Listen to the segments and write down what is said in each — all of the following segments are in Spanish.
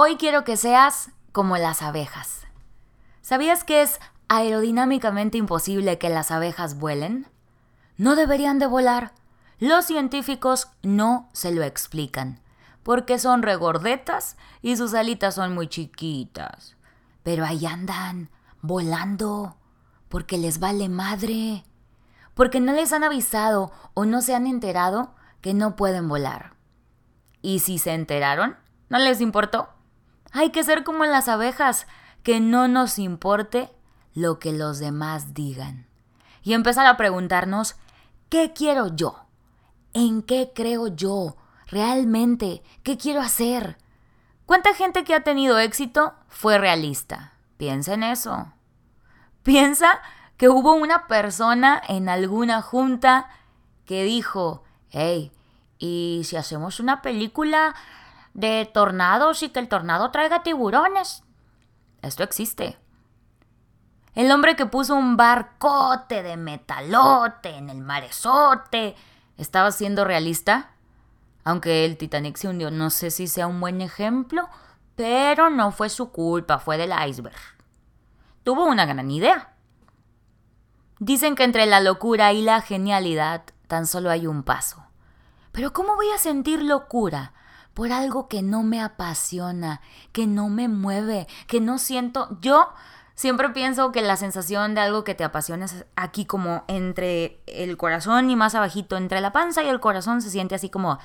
Hoy quiero que seas como las abejas. ¿Sabías que es aerodinámicamente imposible que las abejas vuelen? No deberían de volar. Los científicos no se lo explican, porque son regordetas y sus alitas son muy chiquitas. Pero ahí andan, volando, porque les vale madre, porque no les han avisado o no se han enterado que no pueden volar. Y si se enteraron, no les importó. Hay que ser como las abejas, que no nos importe lo que los demás digan. Y empezar a preguntarnos, ¿qué quiero yo? ¿En qué creo yo? ¿Realmente? ¿Qué quiero hacer? ¿Cuánta gente que ha tenido éxito fue realista? Piensa en eso. Piensa que hubo una persona en alguna junta que dijo, hey, ¿y si hacemos una película de tornados y que el tornado traiga tiburones. Esto existe. El hombre que puso un barcote de metalote en el marezote estaba siendo realista. Aunque el Titanic se hundió, no sé si sea un buen ejemplo, pero no fue su culpa, fue del iceberg. Tuvo una gran idea. Dicen que entre la locura y la genialidad tan solo hay un paso. Pero ¿cómo voy a sentir locura por algo que no me apasiona, que no me mueve, que no siento. Yo siempre pienso que la sensación de algo que te apasiona es aquí como entre el corazón y más abajito, entre la panza y el corazón se siente así como...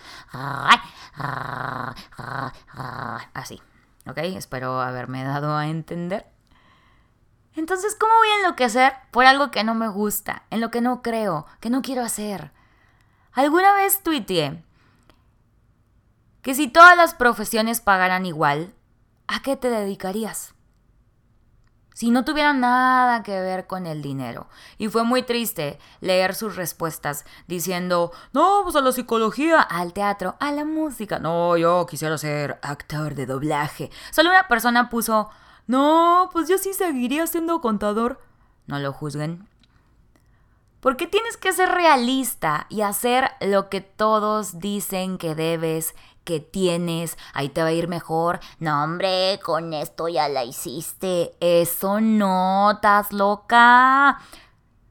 Así. ¿Ok? Espero haberme dado a entender. Entonces, ¿cómo voy a enloquecer por algo que no me gusta, en lo que no creo, que no quiero hacer? Alguna vez tuiteé que si todas las profesiones pagaran igual, ¿a qué te dedicarías? Si no tuviera nada que ver con el dinero. Y fue muy triste leer sus respuestas diciendo, no, pues a la psicología, al teatro, a la música. No, yo quisiera ser actor de doblaje. Solo una persona puso, no, pues yo sí seguiría siendo contador. No lo juzguen. ¿Por qué tienes que ser realista y hacer lo que todos dicen que debes que tienes, ahí te va a ir mejor. No, hombre, con esto ya la hiciste. Eso no, estás loca.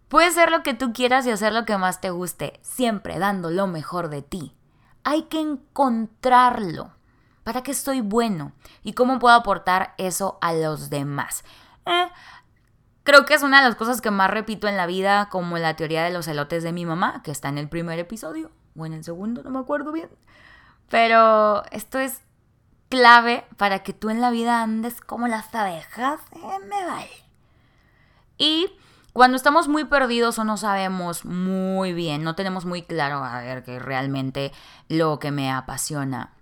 Puedes ser lo que tú quieras y hacer lo que más te guste, siempre dando lo mejor de ti. Hay que encontrarlo. ¿Para qué estoy bueno? ¿Y cómo puedo aportar eso a los demás? Eh, creo que es una de las cosas que más repito en la vida, como la teoría de los elotes de mi mamá, que está en el primer episodio, o en el segundo, no me acuerdo bien. Pero esto es clave para que tú en la vida andes como las abejas. Me vale. Y cuando estamos muy perdidos o no sabemos muy bien, no tenemos muy claro a ver qué realmente lo que me apasiona.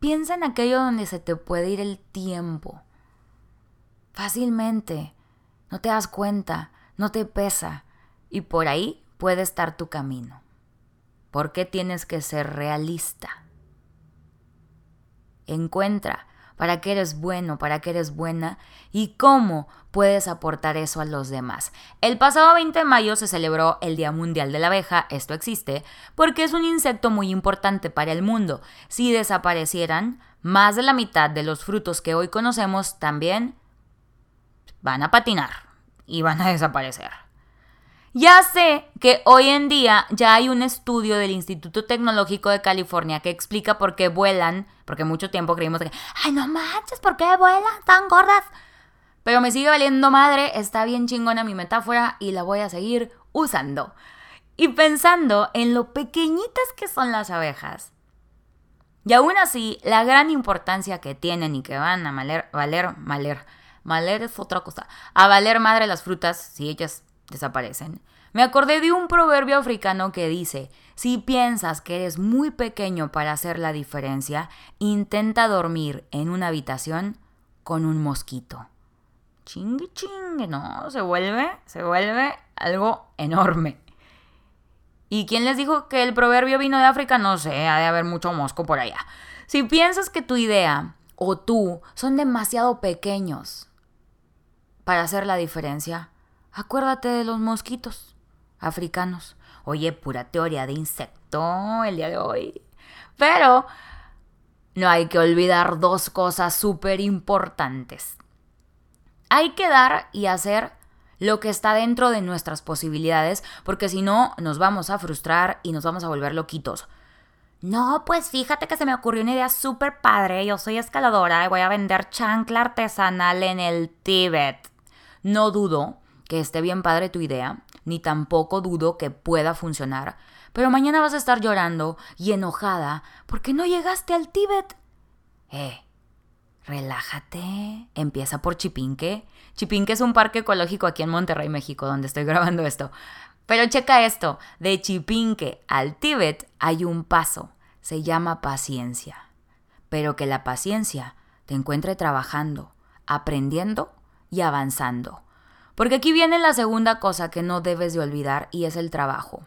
Piensa en aquello donde se te puede ir el tiempo. Fácilmente. No te das cuenta, no te pesa. Y por ahí puede estar tu camino. ¿Por qué tienes que ser realista? Encuentra para qué eres bueno, para qué eres buena y cómo puedes aportar eso a los demás. El pasado 20 de mayo se celebró el Día Mundial de la Abeja, esto existe, porque es un insecto muy importante para el mundo. Si desaparecieran, más de la mitad de los frutos que hoy conocemos también van a patinar y van a desaparecer. Ya sé que hoy en día ya hay un estudio del Instituto Tecnológico de California que explica por qué vuelan, porque mucho tiempo creímos que, ay, no manches, ¿por qué vuelan tan gordas? Pero me sigue valiendo madre, está bien chingona mi metáfora y la voy a seguir usando. Y pensando en lo pequeñitas que son las abejas. Y aún así, la gran importancia que tienen y que van a valer, valer, valer, valer es otra cosa, a valer madre las frutas si ellas desaparecen. Me acordé de un proverbio africano que dice, si piensas que eres muy pequeño para hacer la diferencia, intenta dormir en una habitación con un mosquito. Chingue, chingue, no, se vuelve, se vuelve algo enorme. ¿Y quién les dijo que el proverbio vino de África? No sé, ha de haber mucho mosco por allá. Si piensas que tu idea o tú son demasiado pequeños para hacer la diferencia, Acuérdate de los mosquitos africanos. Oye, pura teoría de insecto el día de hoy. Pero no hay que olvidar dos cosas súper importantes. Hay que dar y hacer lo que está dentro de nuestras posibilidades, porque si no, nos vamos a frustrar y nos vamos a volver loquitos. No, pues fíjate que se me ocurrió una idea súper padre. Yo soy escaladora y voy a vender chancla artesanal en el Tíbet. No dudo que esté bien padre tu idea, ni tampoco dudo que pueda funcionar, pero mañana vas a estar llorando y enojada porque no llegaste al Tíbet. Eh, relájate. Empieza por Chipinque. Chipinque es un parque ecológico aquí en Monterrey, México, donde estoy grabando esto. Pero checa esto, de Chipinque al Tíbet hay un paso, se llama paciencia. Pero que la paciencia te encuentre trabajando, aprendiendo y avanzando. Porque aquí viene la segunda cosa que no debes de olvidar y es el trabajo.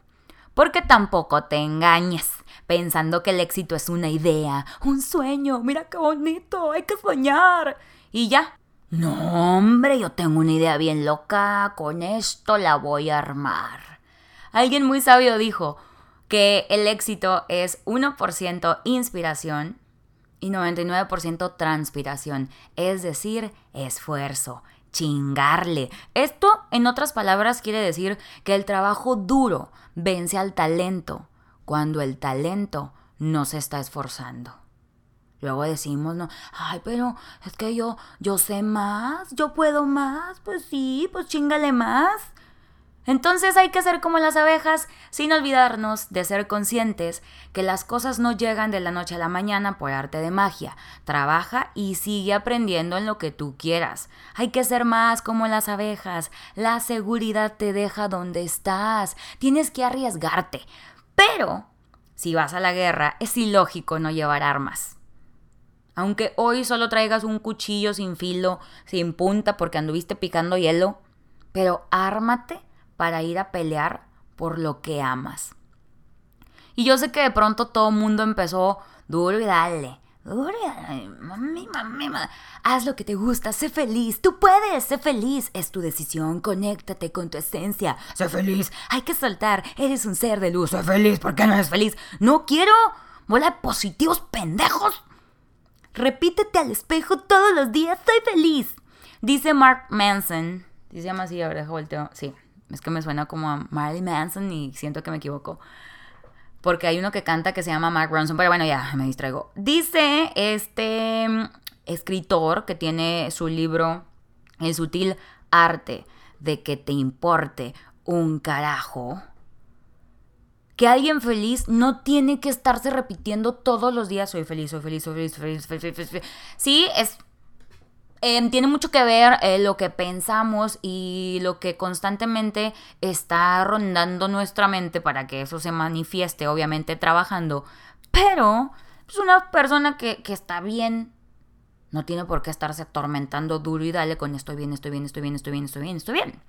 Porque tampoco te engañes pensando que el éxito es una idea, un sueño, mira qué bonito, hay que soñar. Y ya. No, hombre, yo tengo una idea bien loca, con esto la voy a armar. Alguien muy sabio dijo que el éxito es 1% inspiración y 99% transpiración, es decir, esfuerzo chingarle. Esto, en otras palabras, quiere decir que el trabajo duro vence al talento cuando el talento no se está esforzando. Luego decimos, no, ay, pero es que yo, yo sé más, yo puedo más, pues sí, pues chingale más. Entonces hay que ser como las abejas, sin olvidarnos de ser conscientes que las cosas no llegan de la noche a la mañana por arte de magia. Trabaja y sigue aprendiendo en lo que tú quieras. Hay que ser más como las abejas. La seguridad te deja donde estás. Tienes que arriesgarte. Pero, si vas a la guerra, es ilógico no llevar armas. Aunque hoy solo traigas un cuchillo sin filo, sin punta porque anduviste picando hielo, pero ármate para ir a pelear por lo que amas. Y yo sé que de pronto todo el mundo empezó duro y dale. Duro y dale. Mami, mami, mami. Haz lo que te gusta, sé feliz. Tú puedes, sé feliz. Es tu decisión, conéctate con tu esencia. Sé feliz. Hay que soltar. Eres un ser de luz. Sé feliz. ¿Por qué no eres feliz? No quiero. Bola de positivos pendejos. Repítete al espejo todos los días. Soy feliz. Dice Mark Manson. Se llama así, ahora volteo. Sí, es que me suena como a Marilyn Manson y siento que me equivoco. Porque hay uno que canta que se llama Mark Ronson, pero bueno, ya me distraigo. Dice este mm, escritor que tiene su libro El sutil arte de que te importe un carajo. Que alguien feliz no tiene que estarse repitiendo todos los días, soy feliz, soy feliz, soy feliz, soy feliz, soy feliz. Soy feliz. Sí, es Em, tiene mucho que ver eh, lo que pensamos y lo que constantemente está rondando nuestra mente para que eso se manifieste, obviamente trabajando. Pero es una persona que, que está bien. No tiene por qué estarse atormentando duro y dale con estoy bien, estoy bien, estoy bien, estoy bien, estoy bien, estoy bien.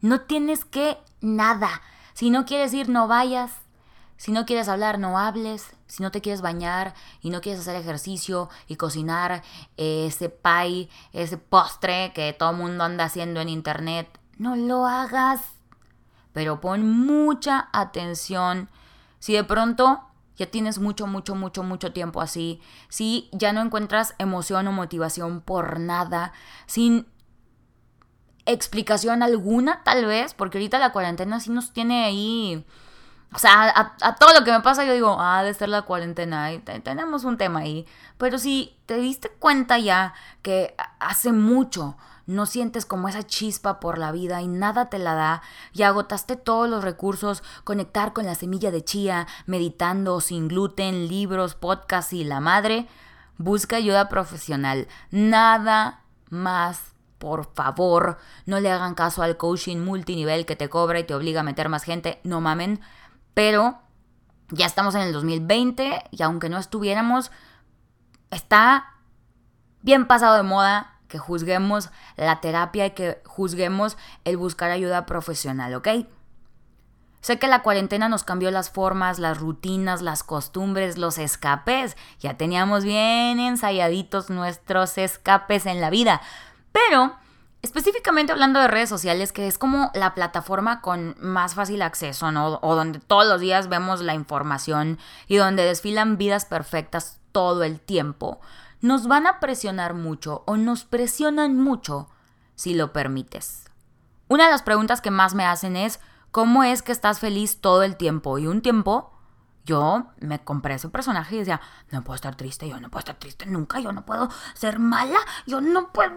No tienes que nada. Si no quieres ir, no vayas. Si no quieres hablar, no hables. Si no te quieres bañar y no quieres hacer ejercicio y cocinar ese pie, ese postre que todo el mundo anda haciendo en internet, no lo hagas. Pero pon mucha atención. Si de pronto ya tienes mucho, mucho, mucho, mucho tiempo así, si ya no encuentras emoción o motivación por nada, sin explicación alguna tal vez, porque ahorita la cuarentena sí nos tiene ahí o sea, a, todo lo que me pasa yo digo, ah, de ser la cuarentena, y tenemos un tema ahí. Pero si te diste cuenta ya que hace mucho no sientes como esa chispa por la vida y nada te la da, y agotaste todos los recursos, conectar con la semilla de chía, meditando, sin gluten, libros, podcasts y la madre, busca ayuda profesional. Nada más por favor, no le hagan caso al coaching multinivel que te cobra y te obliga a meter más gente. No mamen. Pero ya estamos en el 2020 y aunque no estuviéramos, está bien pasado de moda que juzguemos la terapia y que juzguemos el buscar ayuda profesional, ¿ok? Sé que la cuarentena nos cambió las formas, las rutinas, las costumbres, los escapes. Ya teníamos bien ensayaditos nuestros escapes en la vida. Pero Específicamente hablando de redes sociales, que es como la plataforma con más fácil acceso, ¿no? O donde todos los días vemos la información y donde desfilan vidas perfectas todo el tiempo, nos van a presionar mucho o nos presionan mucho si lo permites. Una de las preguntas que más me hacen es, ¿cómo es que estás feliz todo el tiempo? Y un tiempo yo me compré ese personaje y decía, no puedo estar triste, yo no puedo estar triste nunca, yo no puedo ser mala, yo no puedo...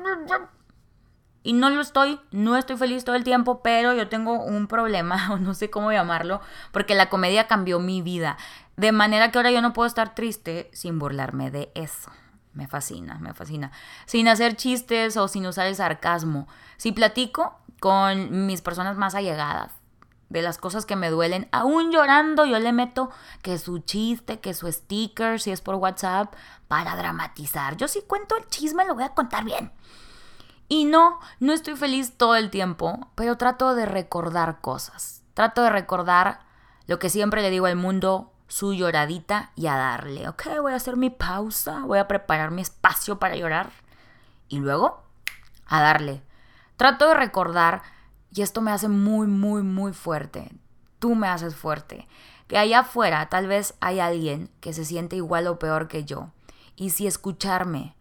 Y no lo estoy, no estoy feliz todo el tiempo, pero yo tengo un problema, o no sé cómo llamarlo, porque la comedia cambió mi vida. De manera que ahora yo no puedo estar triste sin burlarme de eso. Me fascina, me fascina. Sin hacer chistes o sin usar el sarcasmo. Si platico con mis personas más allegadas, de las cosas que me duelen, aún llorando yo le meto que su chiste, que su sticker, si es por WhatsApp, para dramatizar. Yo sí cuento el chisme, lo voy a contar bien. Y no, no estoy feliz todo el tiempo, pero trato de recordar cosas. Trato de recordar lo que siempre le digo al mundo, su lloradita y a darle. Ok, voy a hacer mi pausa, voy a preparar mi espacio para llorar. Y luego, a darle. Trato de recordar y esto me hace muy, muy, muy fuerte. Tú me haces fuerte. Que allá afuera tal vez hay alguien que se siente igual o peor que yo. Y si escucharme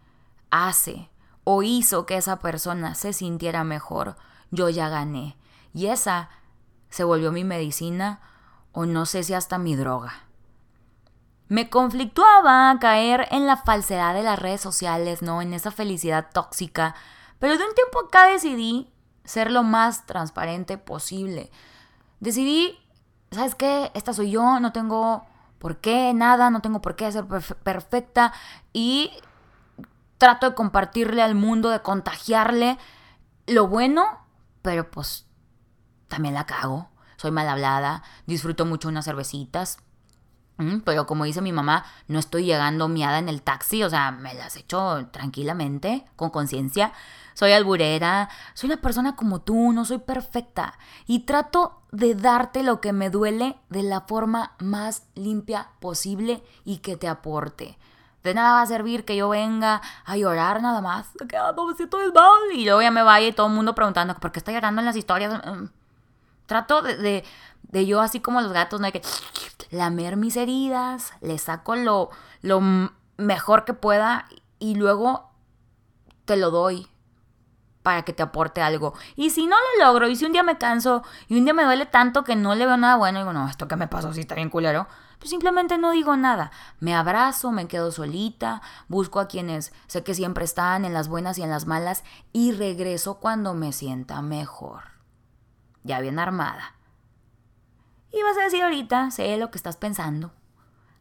hace o hizo que esa persona se sintiera mejor, yo ya gané. Y esa se volvió mi medicina o no sé si hasta mi droga. Me conflictuaba caer en la falsedad de las redes sociales, ¿no? En esa felicidad tóxica. Pero de un tiempo acá decidí ser lo más transparente posible. Decidí, ¿sabes qué? Esta soy yo, no tengo por qué nada, no tengo por qué ser perfecta y trato de compartirle al mundo, de contagiarle lo bueno, pero pues también la cago. Soy mal hablada, disfruto mucho unas cervecitas, pero como dice mi mamá, no estoy llegando miada en el taxi, o sea, me las echo tranquilamente, con conciencia. Soy alburera, soy una persona como tú, no soy perfecta. Y trato de darte lo que me duele de la forma más limpia posible y que te aporte. De nada va a servir que yo venga a llorar nada más. Que ah, no me siento mal. Y luego ya me vaya y todo el mundo preguntando por qué está llorando en las historias. Mm, trato de, de, yo así como los gatos, ¿no? hay que lamer mis heridas, le saco lo, lo mejor que pueda y luego te lo doy para que te aporte algo. Y si no lo logro, y si un día me canso, y un día me duele tanto que no le veo nada bueno, digo, no, esto que me pasó sí está bien culero, pues simplemente no digo nada. Me abrazo, me quedo solita, busco a quienes sé que siempre están en las buenas y en las malas, y regreso cuando me sienta mejor. Ya bien armada. Y vas a decir ahorita, sé lo que estás pensando.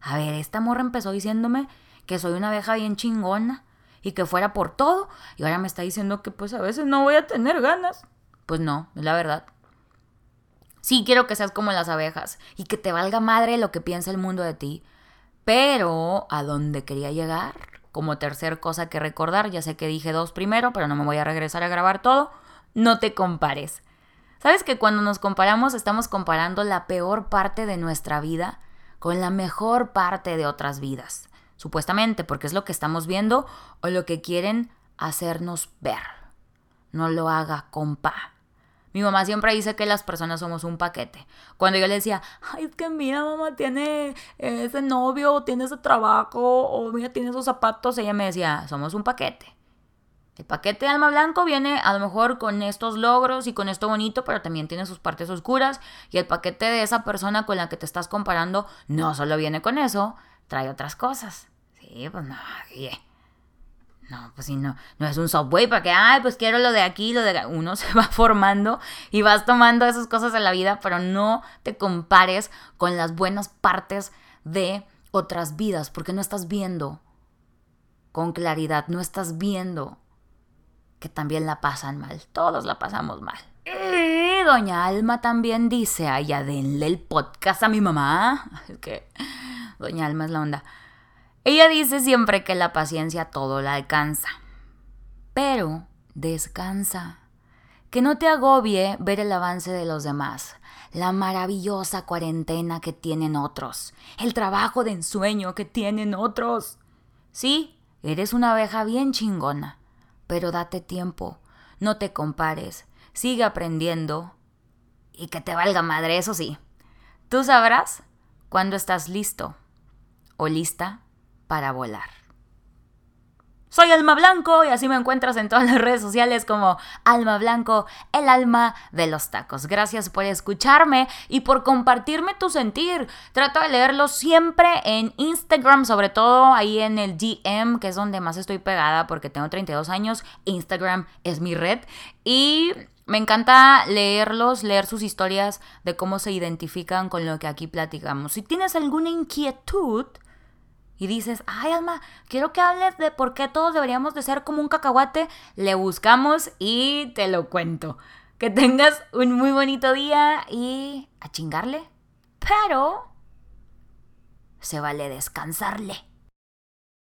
A ver, esta morra empezó diciéndome que soy una abeja bien chingona y que fuera por todo. Y ahora me está diciendo que pues a veces no voy a tener ganas. Pues no, es la verdad. Sí quiero que seas como las abejas y que te valga madre lo que piensa el mundo de ti. Pero a dónde quería llegar, como tercer cosa que recordar, ya sé que dije dos primero, pero no me voy a regresar a grabar todo, no te compares. ¿Sabes que cuando nos comparamos estamos comparando la peor parte de nuestra vida con la mejor parte de otras vidas? Supuestamente, porque es lo que estamos viendo o lo que quieren hacernos ver. No lo haga, compa. Mi mamá siempre dice que las personas somos un paquete. Cuando yo le decía, ay, es que mira, mamá tiene ese novio, tiene ese trabajo, o mira, tiene esos zapatos, ella me decía, somos un paquete. El paquete de alma blanco viene a lo mejor con estos logros y con esto bonito, pero también tiene sus partes oscuras. Y el paquete de esa persona con la que te estás comparando no solo viene con eso, trae otras cosas. Sí, pues no, No, pues sí, no, no es un subway para que, ay, pues quiero lo de aquí, lo de Uno se va formando y vas tomando esas cosas de la vida, pero no te compares con las buenas partes de otras vidas, porque no estás viendo con claridad, no estás viendo que también la pasan mal. Todos la pasamos mal. Y doña Alma también dice, ay, ya denle el podcast a mi mamá. Es que doña Alma es la onda. Ella dice siempre que la paciencia todo la alcanza. Pero descansa. Que no te agobie ver el avance de los demás, la maravillosa cuarentena que tienen otros, el trabajo de ensueño que tienen otros. Sí, eres una abeja bien chingona pero date tiempo, no te compares, sigue aprendiendo y que te valga madre, eso sí. Tú sabrás cuándo estás listo o lista para volar. Soy Alma Blanco y así me encuentras en todas las redes sociales como Alma Blanco, el alma de los tacos. Gracias por escucharme y por compartirme tu sentir. Trato de leerlo siempre en Instagram, sobre todo ahí en el DM, que es donde más estoy pegada porque tengo 32 años. Instagram es mi red y me encanta leerlos, leer sus historias de cómo se identifican con lo que aquí platicamos. Si tienes alguna inquietud, y dices, ay Alma, quiero que hables de por qué todos deberíamos de ser como un cacahuate, le buscamos y te lo cuento. Que tengas un muy bonito día y a chingarle. Pero se vale descansarle.